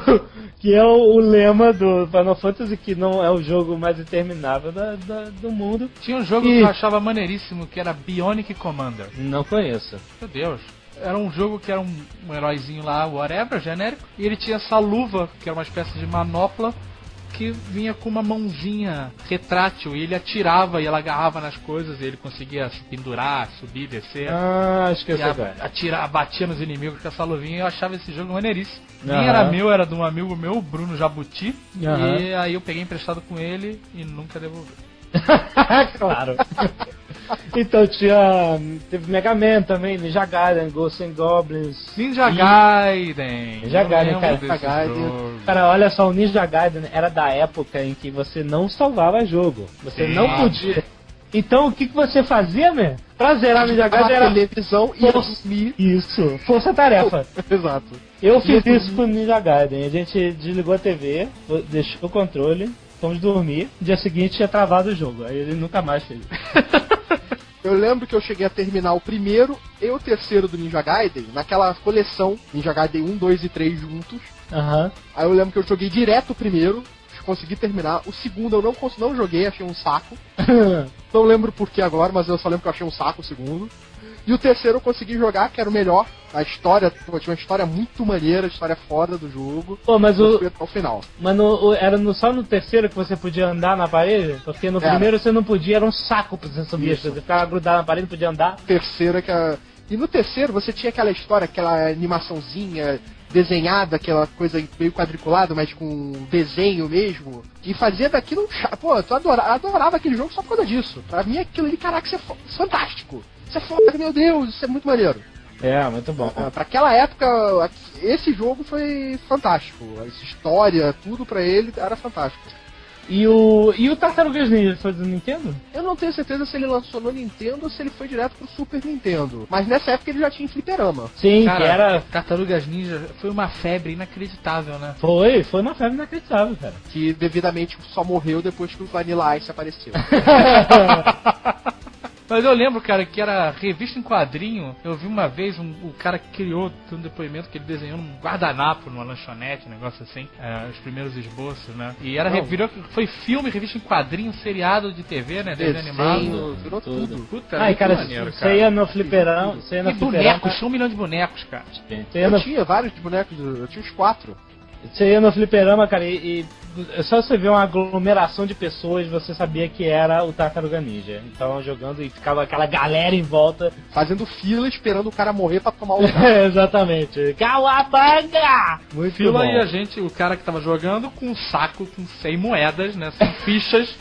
S2: que é o, o lema do Final Fantasy, que não é o jogo mais interminável da, da- do mundo.
S4: Tinha um jogo
S2: E-
S4: que eu achava maneiríssimo, que era Bionic Commander.
S2: Não conheço.
S4: Meu Deus. Era um jogo que era um, um heróizinho lá, whatever, genérico. E ele tinha essa luva, que era uma espécie de manopla, que vinha com uma mãozinha retrátil. E ele atirava e ela agarrava nas coisas e ele conseguia se pendurar, subir, descer.
S2: Ah,
S4: e a-
S2: é.
S4: atirar, batia nos inimigos com essa luvinha e eu achava esse jogo maneiríssimo.
S2: Aham.
S4: Nem era meu, era de um amigo meu, Bruno Jabuti.
S2: Aham.
S4: E aí eu peguei emprestado com ele e nunca devolvi.
S2: claro. então tinha. Teve Mega Man também, Ninja Gaiden, Ghosts and Goblins.
S4: Ninja Gaiden!
S2: Ninja Gaiden, cara.
S3: Ninja Gaiden.
S2: Cara, olha só, o Ninja Gaiden era da época em que você não salvava jogo. Você
S4: Sim.
S2: não podia. Então o que, que você fazia, né? Pra zerar Ninja Gaiden era.
S3: televisão e dormir.
S2: Isso, força-tarefa.
S3: Exato.
S2: Eu fiz isso com o Ninja Gaiden. A gente desligou a TV, deixou o controle, fomos dormir. No dia seguinte tinha travado o jogo. Aí ele nunca mais fez.
S3: Eu lembro que eu cheguei a terminar o primeiro e o terceiro do Ninja Gaiden naquela coleção Ninja Gaiden 1, 2 e 3 juntos.
S2: Aham.
S3: Aí eu lembro que eu joguei direto o primeiro, consegui terminar. O segundo eu não, não joguei, achei um saco. Não lembro por que agora, mas eu só lembro que eu achei um saco o segundo. E o terceiro eu consegui jogar, que era o melhor. A história, pô, tinha uma história muito maneira, história foda do jogo.
S2: Pô, mas
S3: Eu
S2: o,
S3: até o final.
S2: Mas no- o- era no- só no terceiro que você podia andar na parede? Porque no
S3: Era.
S2: primeiro você não podia, era um saco pra você subir
S3: Isso.
S2: Você ficava grudado na parede, não podia andar.
S3: terceiro é que a... E no terceiro você tinha aquela história, aquela animaçãozinha desenhada, aquela coisa meio quadriculada, mas com desenho mesmo, que fazia daquilo um Pô, adora... adorava aquele jogo só por causa disso. Pra mim aquilo ali, caraca, isso é é fantástico. Isso é foda, meu Deus, isso é muito maneiro.
S2: É, muito bom.
S3: Ah, Pra aquela época, esse jogo foi fantástico. Essa história, tudo pra ele era fantástico.
S2: E o, e o Tartarugas Ninja foi do Nintendo?
S3: Eu não tenho certeza se ele lançou no Nintendo ou se ele foi direto pro Super Nintendo. Mas nessa época ele já tinha em fliperama.
S2: Sim,
S4: Cara,
S2: que era.
S4: Tartarugas Ninja foi uma febre inacreditável, né?
S2: Foi, foi uma febre inacreditável, cara.
S3: Que devidamente só morreu depois que o Vanilla Ice apareceu.
S4: Mas eu lembro, cara, que era revista em quadrinho. Eu vi uma vez um, o cara que criou tem um depoimento que ele desenhou um guardanapo numa lanchonete, um negócio assim. é, os primeiros esboços, né? E era
S3: Não.
S4: virou, foi filme, revista em quadrinho, seriado de TV, né? Desenho animado.
S3: Virou
S2: tudo.
S3: tudo.
S4: Puta,
S2: Ai, cara,
S4: maneiro,
S2: você
S4: cara.
S2: ia no fliperão. Você ia no
S4: E
S2: fliperão.
S4: bonecos, tinha um milhão de bonecos, cara.
S3: Eu tinha vários bonecos, eu tinha uns quatro.
S2: Você ia no fliperama, cara, e, e só você ver uma aglomeração de pessoas, você sabia que era o Tartaruga Ninja. Então jogando e ficava aquela galera em volta.
S3: Fazendo fila esperando o cara morrer pra tomar o lugar.
S2: Exatamente. Cauabanga! Muito
S4: Fila
S2: bom.
S4: e a gente, o cara que tava jogando com um saco com 100 moedas, né? Sem fichas,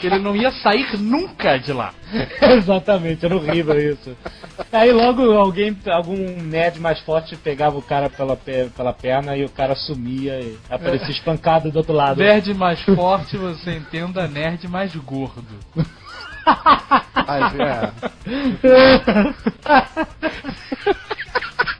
S4: que ele não ia sair nunca de lá.
S2: Exatamente, era horrível isso. Aí logo alguém, algum nerd mais forte pegava o cara pela, pe- pela perna e o cara sumia e aparecia espancado do outro lado.
S4: Nerd mais forte, você entenda, nerd mais gordo.
S3: Mas, é.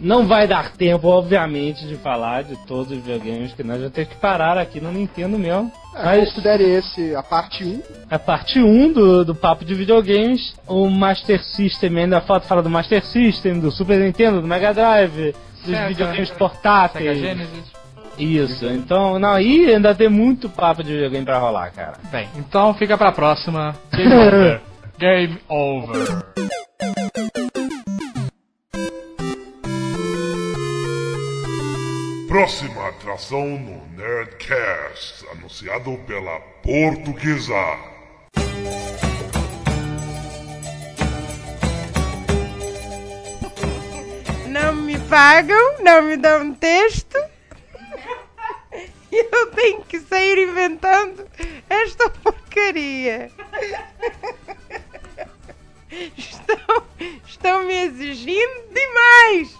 S2: Não vai dar tempo, obviamente, de falar de todos os videogames que nós vamos ter que parar aqui no Nintendo mesmo.
S3: É,
S2: Mas
S3: Considere esse a parte 1.
S2: a parte 1 do, do papo de videogames, o Master System, ainda falta falar do Master System, do Super Nintendo, do Mega Drive, dos
S4: Sega,
S2: videogames
S4: Sega
S2: portáteis.
S4: Genesis.
S2: Isso, então, não, aí ainda tem muito papo de videogame pra rolar, cara.
S4: Bem, então fica pra próxima. Game over. Game over.
S1: Próxima atração no Nerdcast, anunciado pela Portuguesa.
S5: Não me pagam, não me dão texto. Eu tenho que sair inventando esta porcaria. Estão, estão me exigindo demais.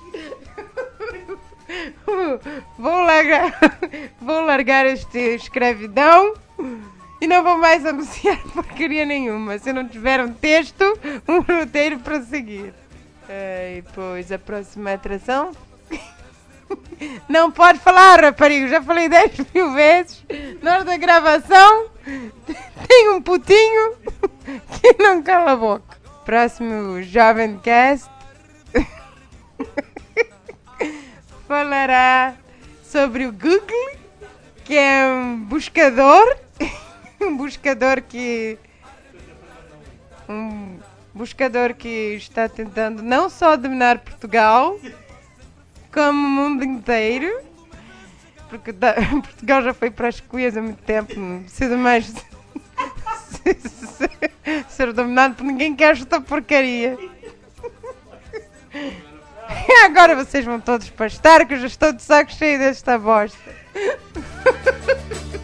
S5: Vou largar, vou largar esta escravidão e não vou mais anunciar porcaria nenhuma. Se não tiver um texto, um roteiro para seguir. Ai, pois a próxima atração Não pode falar, raparigo. Já falei 10 mil vezes. Na hora da gravação, tem um putinho que não cala a boca. Próximo Jovem Cast falará sobre o Google, que é um buscador. Um buscador que. Um buscador que está tentando não só dominar Portugal, como o mundo inteiro. Porque da- Portugal já foi para as cuias há muito tempo, precisa mais ser dominado por ninguém que acha esta porcaria. Agora vocês vão todos pastar que eu já estou de saco cheio desta bosta.